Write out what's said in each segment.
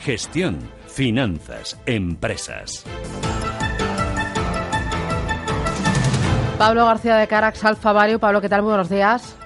Gestión, finanzas, empresas. Pablo García de Carax, Alfa Vario. Pablo, ¿qué tal? Muy buenos días.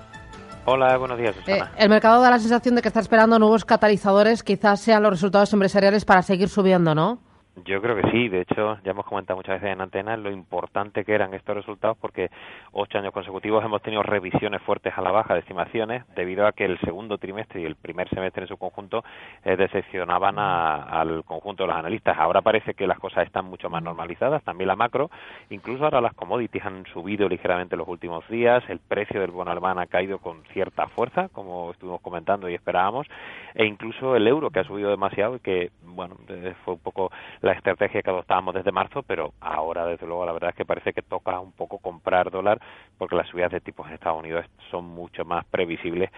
Hola, buenos días. Eh, el mercado da la sensación de que está esperando nuevos catalizadores, quizás sean los resultados empresariales para seguir subiendo, ¿no? Yo creo que sí, de hecho ya hemos comentado muchas veces en antena lo importante que eran estos resultados porque ocho años consecutivos hemos tenido revisiones fuertes a la baja de estimaciones debido a que el segundo trimestre y el primer semestre en su conjunto eh, decepcionaban al conjunto de los analistas. Ahora parece que las cosas están mucho más normalizadas, también la macro, incluso ahora las commodities han subido ligeramente en los últimos días, el precio del bono alemán ha caído con cierta fuerza, como estuvimos comentando y esperábamos, e incluso el euro que ha subido demasiado y que, bueno, eh, fue un poco la estrategia que adoptábamos desde marzo, pero ahora, desde luego, la verdad es que parece que toca un poco comprar dólar porque las subidas de tipos en Estados Unidos son mucho más previsibles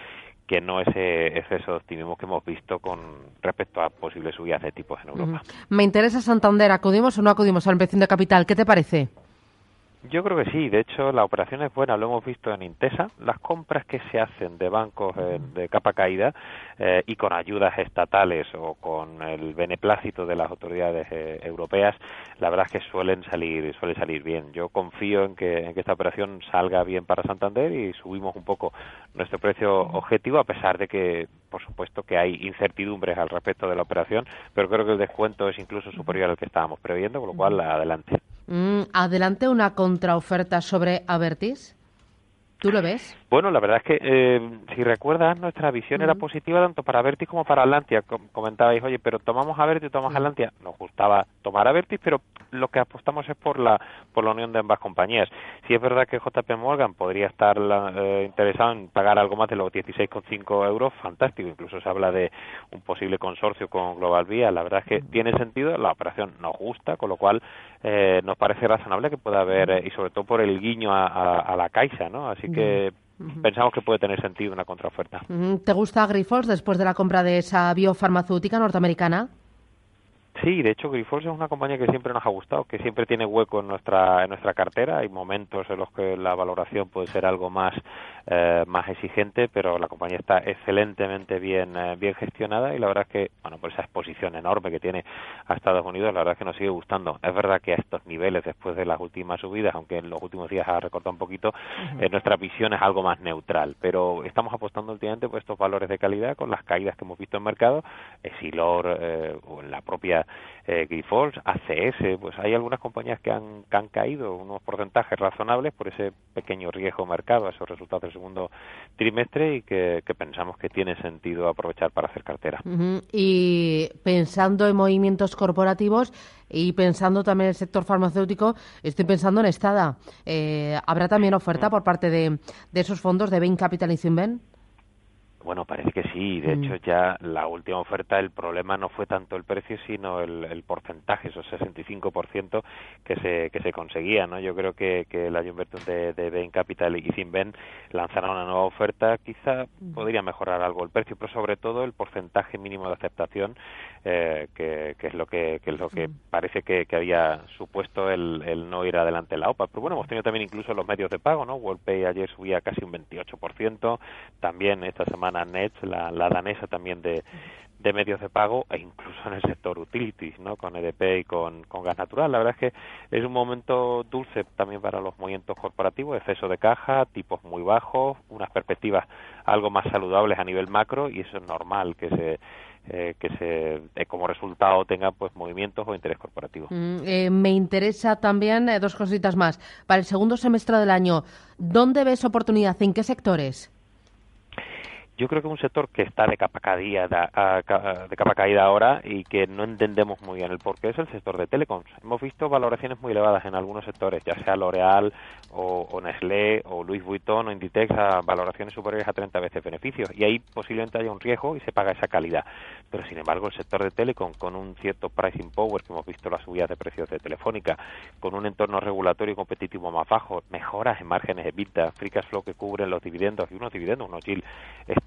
que no ese exceso de optimismo que hemos visto con respecto a posibles subidas de tipos en Europa. Me interesa Santander, ¿acudimos o no acudimos a la inversión de capital? ¿Qué te parece? Yo creo que sí, de hecho la operación es buena, lo hemos visto en Intesa, las compras que se hacen de bancos eh, de capa caída eh, y con ayudas estatales o con el beneplácito de las autoridades eh, europeas, la verdad es que suelen salir suelen salir bien. Yo confío en que, en que esta operación salga bien para Santander y subimos un poco nuestro precio objetivo a pesar de que por supuesto que hay incertidumbres al respecto de la operación, pero creo que el descuento es incluso superior al que estábamos previendo, con lo cual adelante. Mm, adelante una contraoferta sobre Avertis. ¿Tú lo ves? Bueno, la verdad es que, eh, si recuerdas, nuestra visión era positiva tanto para Avertis como para Atlantia. comentabais, oye, pero tomamos Avertis, tomamos Atlantia. Nos gustaba tomar Avertis, pero lo que apostamos es por la por la unión de ambas compañías. Si es verdad que JP Morgan podría estar eh, interesado en pagar algo más de los 16,5 euros, fantástico. Incluso se habla de un posible consorcio con Global Vía. La verdad es que tiene sentido, la operación nos gusta, con lo cual eh, nos parece razonable que pueda haber, eh, y sobre todo por el guiño a, la Caixa, ¿no? Así que pensamos que puede tener sentido una contraoferta. ¿Te gusta Grifols después de la compra de esa biofarmacéutica norteamericana? Sí, de hecho Grifols es una compañía que siempre nos ha gustado, que siempre tiene hueco en nuestra en nuestra cartera. Hay momentos en los que la valoración puede ser algo más eh, más exigente, pero la compañía está excelentemente bien eh, bien gestionada y la verdad es que bueno por esa exposición enorme que tiene a Estados Unidos, la verdad es que nos sigue gustando. Es verdad que a estos niveles después de las últimas subidas, aunque en los últimos días ha recortado un poquito, eh, nuestra visión es algo más neutral, pero estamos apostando últimamente por estos valores de calidad con las caídas que hemos visto en mercado, Esilor o en la propia eh, Grifols, ACS, pues hay algunas compañías que han, han caído unos porcentajes razonables por ese pequeño riesgo mercado a esos resultados del segundo trimestre y que, pensamos que tiene sentido aprovechar para hacer cartera. Y pensando en movimientos corporativos y pensando también en el sector farmacéutico, estoy pensando en Estada. Eh, ¿Habrá también oferta por parte de, de esos fondos de Bain Capital y Zinben? Bueno, parece que sí. De mm. hecho, ya la última oferta, el problema no fue tanto el precio, sino el, porcentaje, esos 65% que se, que se conseguía. ¿no? Yo creo que, que la inversión de, de Bain Capital y Zinben lanzaron una nueva oferta. Quizá mm. podría mejorar algo el precio, pero sobre todo el porcentaje mínimo de aceptación, eh, que, que, es lo que, que es lo que mm. parece que, que había supuesto el, el, no ir adelante la OPA. Pero bueno, hemos tenido también incluso los medios de pago. ¿no? WorldPay ayer subía casi un 28%. También esta semana Nets, la, danesa también de, de medios de pago e incluso en el sector utilities, ¿no? Con EDP y con, con, gas natural. La verdad es que es un momento dulce también para los movimientos corporativos, exceso de caja, tipos muy bajos, unas perspectivas algo más saludables a nivel macro y eso es normal que se eh, que se eh, como resultado tenga pues movimientos o interés corporativo. Mm, eh, me interesa también dos cositas más. Para el segundo semestre del año, ¿dónde ves oportunidad? ¿En qué sectores? Yo creo que es un sector que está de capa caída de capa caída ahora y que no entendemos muy bien el por qué es el sector de telecoms. Hemos visto valoraciones muy elevadas en algunos sectores, ya sea L'Oreal o, Nestlé o Louis Vuitton o Inditex a valoraciones superiores a 30 veces beneficios y ahí posiblemente haya un riesgo y se paga esa calidad. Pero sin embargo el sector de telecom con un cierto pricing power que hemos visto las subidas de precios de Telefónica, con un entorno regulatorio y competitivo más bajo, mejoras en márgenes de vida, free cash flow que cubren los dividendos y unos dividendos, unos yield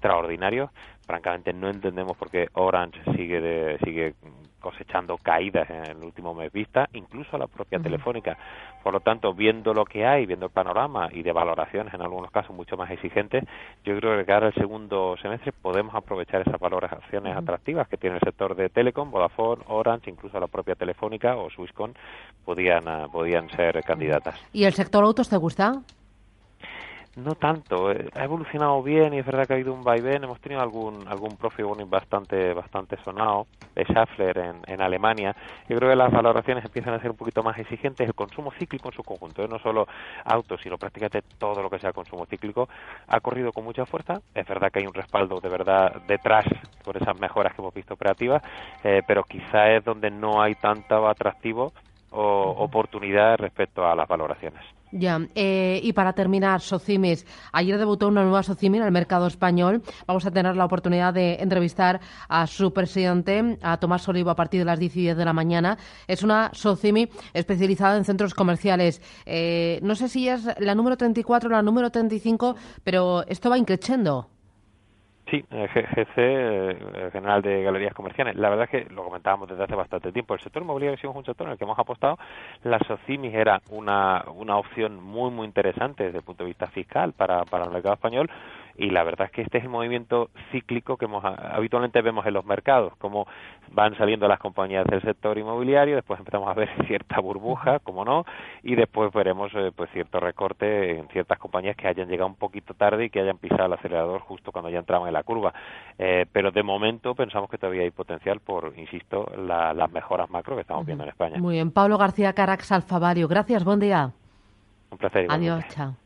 extraordinarios, francamente no entendemos por qué Orange sigue de, sigue cosechando caídas en el último mes vista, incluso la propia telefónica. Por lo tanto, viendo lo que hay, viendo el panorama y de valoraciones en algunos casos mucho más exigentes, yo creo que cara al segundo semestre podemos aprovechar esas valoraciones atractivas que tiene el sector de Telecom, Vodafone, Orange, incluso la propia Telefónica o Swisscom podían, podían ser candidatas. ¿Y el sector autos te gusta? No tanto, eh, ha evolucionado bien y es verdad que ha habido un vaivén. Hemos tenido algún algún profit bastante bastante sonado, de Schaeffler en, en Alemania. Yo creo que las valoraciones empiezan a ser un poquito más exigentes. El consumo cíclico en su conjunto, ¿eh? no solo autos, sino prácticamente todo lo que sea consumo cíclico, ha corrido con mucha fuerza. Es verdad que hay un respaldo de verdad detrás por esas mejoras que hemos visto operativas, eh, pero quizá es donde no hay tanto atractivo o oportunidad respecto a las valoraciones. Ya, eh, y para terminar, Socimis, ayer debutó una nueva Socimi en el mercado español. Vamos a tener la oportunidad de entrevistar a su presidente, a Tomás Olivo, a partir de las 10 y 10 de la mañana. Es una Socimi especializada en centros comerciales. Eh, no sé si es la número 34 o la número 35, pero esto va increciendo. Sí, GC, eh, General de Galerías Comerciales. La verdad es que lo comentábamos desde hace bastante tiempo. El sector inmobiliario es un sector en el que hemos apostado. La SOCIMIS era una, una opción muy, muy interesante desde el punto de vista fiscal para, para el mercado español y la verdad es que este es el movimiento cíclico que habitualmente vemos en los mercados, como van saliendo las compañías del sector inmobiliario, después empezamos a ver cierta burbuja, como no, y después veremos eh, pues cierto recorte en ciertas compañías que hayan llegado un poquito tarde y que hayan pisado el acelerador justo cuando ya entraban en la curva. Eh, pero de momento pensamos que todavía hay potencial por, insisto, las mejoras macro que estamos viendo en España. Muy bien. Pablo García Carax Alfavario, gracias, buen día. Un placer. Adiós, chao.